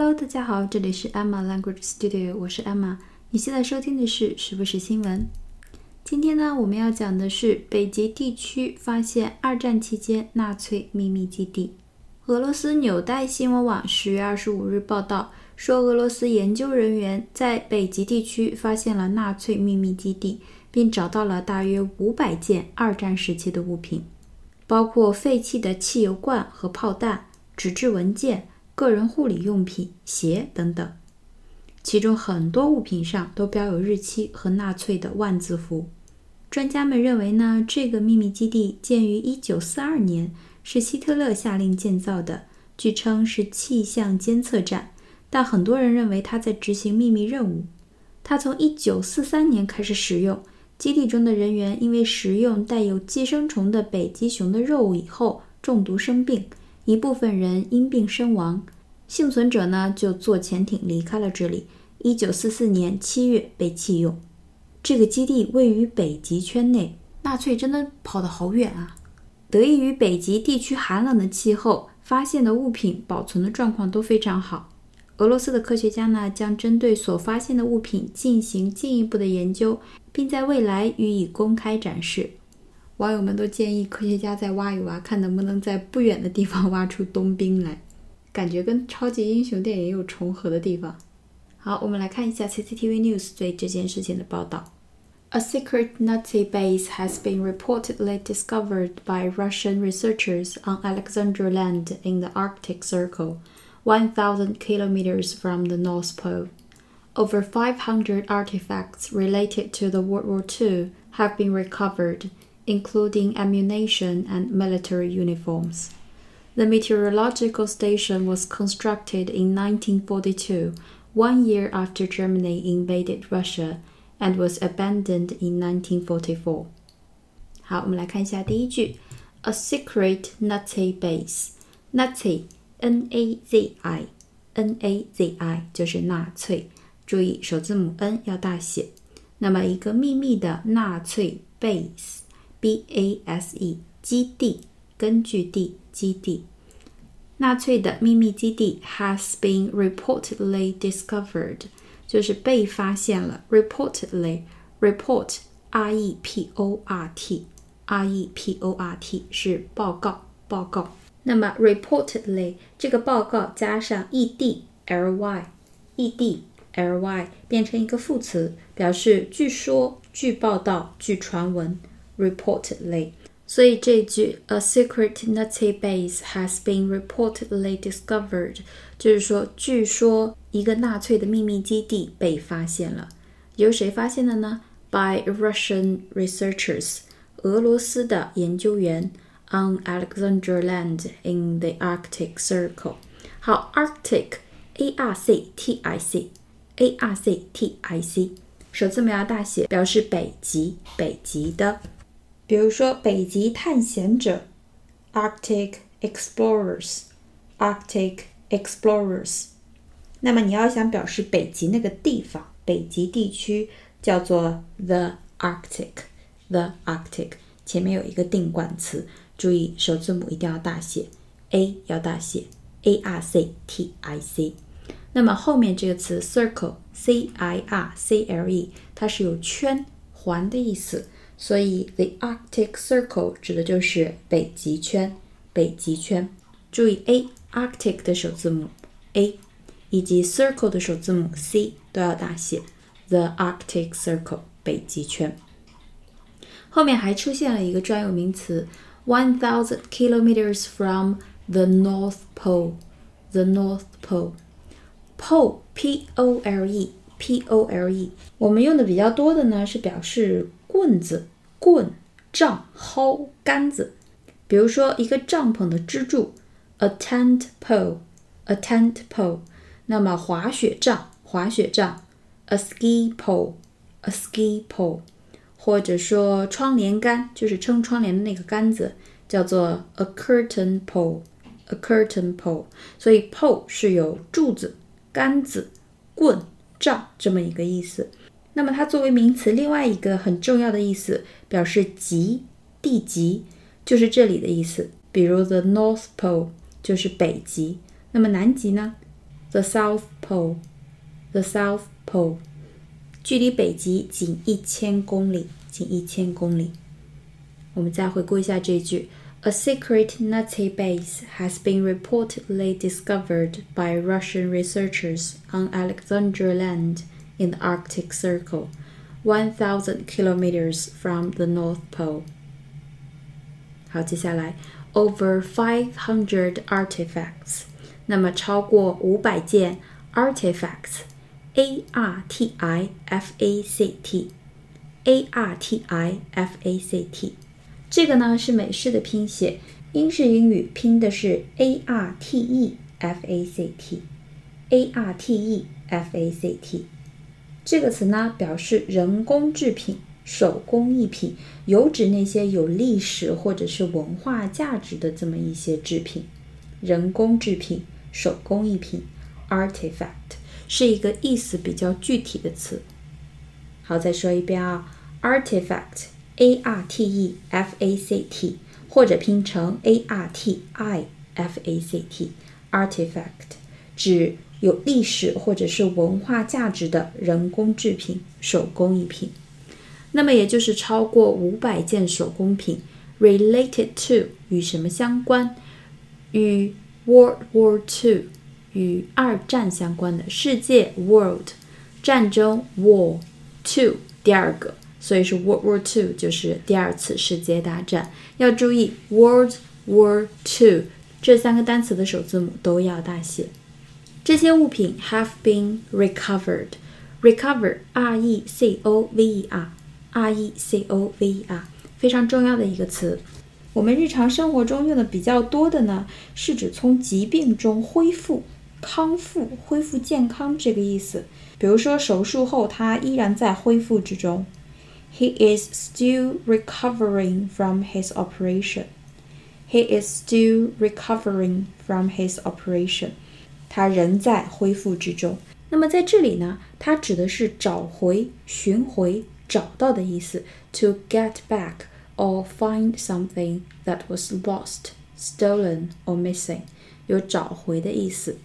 Hello，大家好，这里是 Emma Language Studio，我是 Emma。你现在收听的是时不时新闻。今天呢，我们要讲的是北极地区发现二战期间纳粹秘密基地。俄罗斯纽带新闻网十月二十五日报道说，俄罗斯研究人员在北极地区发现了纳粹秘密基地，并找到了大约五百件二战时期的物品，包括废弃的汽油罐和炮弹、纸质文件。个人护理用品、鞋等等，其中很多物品上都标有日期和纳粹的万字符。专家们认为呢，这个秘密基地建于1942年，是希特勒下令建造的，据称是气象监测站。但很多人认为他在执行秘密任务。他从1943年开始使用，基地中的人员因为食用带有寄生虫的北极熊的肉以后中毒生病。一部分人因病身亡，幸存者呢就坐潜艇离开了这里。一九四四年七月被弃用。这个基地位于北极圈内，纳粹真的跑得好远啊！得益于北极地区寒冷的气候，发现的物品保存的状况都非常好。俄罗斯的科学家呢将针对所发现的物品进行进一步的研究，并在未来予以公开展示。网友们都建议科学家再挖一挖，看能不能在不远的地方挖出冬兵来，感觉跟超级英雄电影有重合的地方。好，我们来看一下 CCTV News 对这件事情的报道。A secret Nazi base has been reportedly discovered by Russian researchers on Alexandra Land in the Arctic Circle, 1,000 kilometers from the North Pole. Over 500 artifacts related to the World War II have been recovered including ammunition and military uniforms. The meteorological station was constructed in 1942, one year after Germany invaded Russia, and was abandoned in 1944. 好，我们来看一下第一句，a secret Nazi base。Nazi N A Z I N A Z I 就是纳粹，注意首字母 N 要大写。那么一个秘密的纳粹 base。 base 基地，根据地，基地。纳粹的秘密基地 has been reportedly discovered，就是被发现了。reportedly，report r e p o r t r e p o r t 是报告，报告。那么 reportedly 这个报告加上 e d l y，e d l y 变成一个副词，表示据说、据报道、据传闻。reportedly。所以这句 "A secret Nazi base has been reportedly discovered" 就是说，据说一个纳粹的秘密基地被发现了。由谁发现的呢？By Russian researchers，俄罗斯的研究员，on Alexandra Land in the Arctic Circle。好，Arctic，A R C T I C，A R C T I C，首字母要大写，表示北极，北极的。 比如说，北极探险者，Arctic explorers，Arctic explorers。那么你要想表示北极那个地方，北极地区叫做 the Arctic，the Arctic，前面有一个定冠词，注意首字母一定要大写，A 要大写，A R C T I C。那么后面这个词 circle，C I R C L E，它是有圈环的意思。所以，the Arctic Circle 指的就是北极圈。北极圈，注意 A，Arctic 的首字母 A，以及 Circle 的首字母 C 都要大写。The Arctic Circle，北极圈。后面还出现了一个专有名词，one thousand kilometers from the North Pole。The North Pole，P-O-L-E，P-O-L-E。我们用的比较多的呢，是表示。 棍子、棍、杖、蒿、杆子，比如说一个帐篷的支柱，a tent pole，a tent pole。那么滑雪杖、滑雪杖，a ski pole，a ski pole。或者说窗帘杆，就是撑窗帘的那个杆子，叫做 a curtain pole，a curtain pole。所以 pole 是有柱子、杆子、棍、杖这么一个意思。那么它作为名词，另外一个很重要的意思，表示极地极，就是这里的意思。比如 the North Pole 就是北极，那么南极呢 The South Pole, the South Pole，距离北极仅一千公里，仅一千公里。我们再回顾一下这句：A secret Nazi base has been reportedly discovered by Russian researchers on Alexandra Land in the Arctic Circle, 1,000 kilometers from the North Pole. 好，接下来 over five hundred artifacts，那么超过五百件 artifacts，a r t i f a c t，a r t i f a c t，这个呢是美式的拼写，英式英语拼的是 a r t e f a c t，a r t e f a c t， 这个词呢表示人工制品。手工艺品有指那些有历史或者是文化价值的这么一些制品，人工制品、手工艺品，artifact 是一个意思比较具体的词。好，再说一遍啊，artifact，a r t e f a c t，或者拼成 a r t i f a c t，artifact 指有历史或者是文化价值的人工制品、手工艺品。那么也就是超过五百件手工品，related to 与什么相关？与 World War Two 与二战相关的世界 World 战争 War Two 第二个，所以是 World War Two 就是第二次世界大战。要注意 World War Two 这三个单词的首字母都要大写。这些物品 have been recovered，recover R E C O V E R。R E C O V E R，非常重要的一个词。我们日常生活中用的比较多的呢，是指从疾病中恢复、康复、恢复健康这个意思。比如说手术后，他依然在恢复之中。He is still recovering from his operation. He is still recovering from his operation. 他仍在恢复之中。那么在这里呢，它指的是找回、寻回。找到的意思，to get back or find something that was lost, stolen or missing，有找回的意思。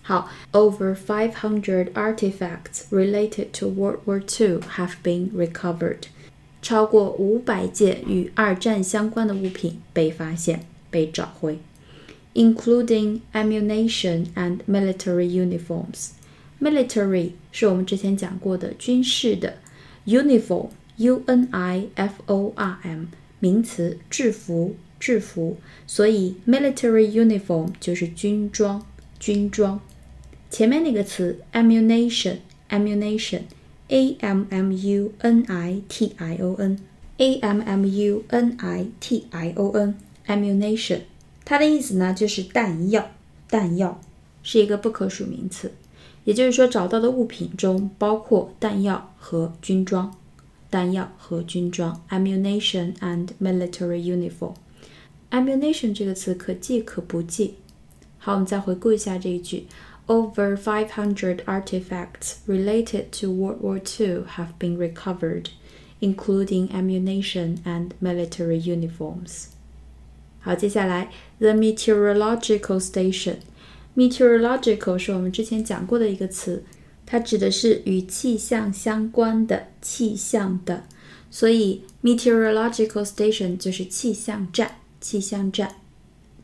好，over five hundred artifacts related to World War II have been recovered。超过五百件与二战相关的物品被发现、被找回 ，including ammunition and military uniforms。military 是我们之前讲过的军事的。Uniform, U-N-I-F-O-R-M，名词，制服，制服。所以 military uniform 就是军装，军装。前面那个词 ammunition，ammunition，A-M-M-U-N-I-T-I-O-N，ammunition，ammunition， 它的意思呢就是弹药，弹药是一个不可数名词。也就是说，找到的物品中包括弹药和军装。弹药和军装，ammunition and military uniform。ammunition 这个词可记可不记。好，我们再回顾一下这一句：Over 500 artifacts related to World War II have been recovered, including ammunition and military uniforms。 好，接下来，the meteorological station。meteorological 是我们之前讲过的一个词，它指的是与气象相关的气象的，所以 meteorological station 就是气象站。气象站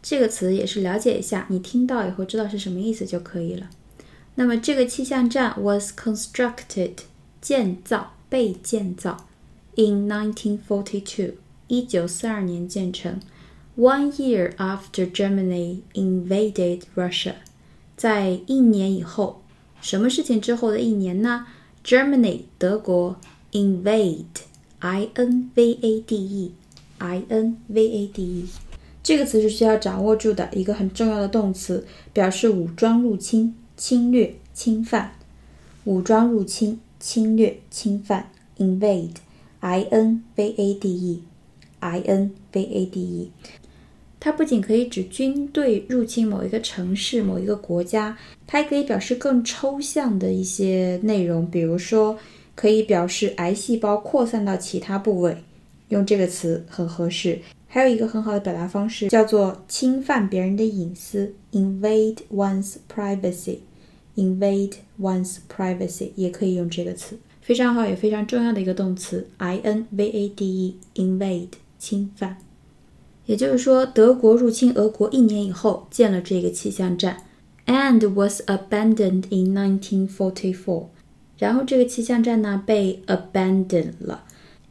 这个词也是了解一下，你听到以后知道是什么意思就可以了。那么这个气象站 was constructed 建造被建造 in 1942一九四二年建成。One year after Germany invaded Russia，在一年以后，什么事情之后的一年呢？Germany 德国 invade，I N V A D E，I N V A D E，这个词是需要掌握住的一个很重要的动词，表示武装入侵、侵略、侵犯。武装入侵、侵略、侵犯，invade，I N V A D E，I N V A D E。 它不仅可以指军队入侵某一个城市、某一个国家，它还可以表示更抽象的一些内容，比如说可以表示癌细胞扩散到其他部位，用这个词很合适。还有一个很好的表达方式叫做侵犯别人的隐私，invade one's privacy。invade one's privacy，也可以用这个词，非常好，也非常重要的一个动词，i n v a d e，invade，侵犯。也就是说，德国入侵俄国一年以后建了这个气象站，and was abandoned in 1944。然后这个气象站呢被 abandoned 了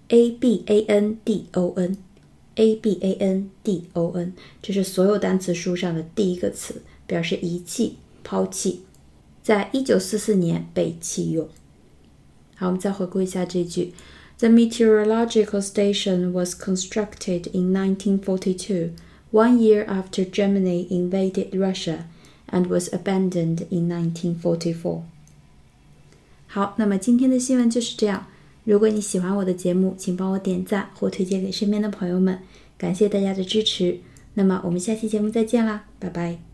，a b a n d o n，a b a n d o n，这是所有单词书上的第一个词，表示遗弃、抛弃。在一九四四年被弃用。好，我们再回顾一下这句。The meteorological station was constructed in 1942, one year after Germany invaded Russia, and was abandoned in 1944. 好，那么今天的新闻就是这样。如果你喜欢我的节目，请帮我点赞或推荐给身边的朋友们，感谢大家的支持。那么我们下期节目再见啦，拜拜。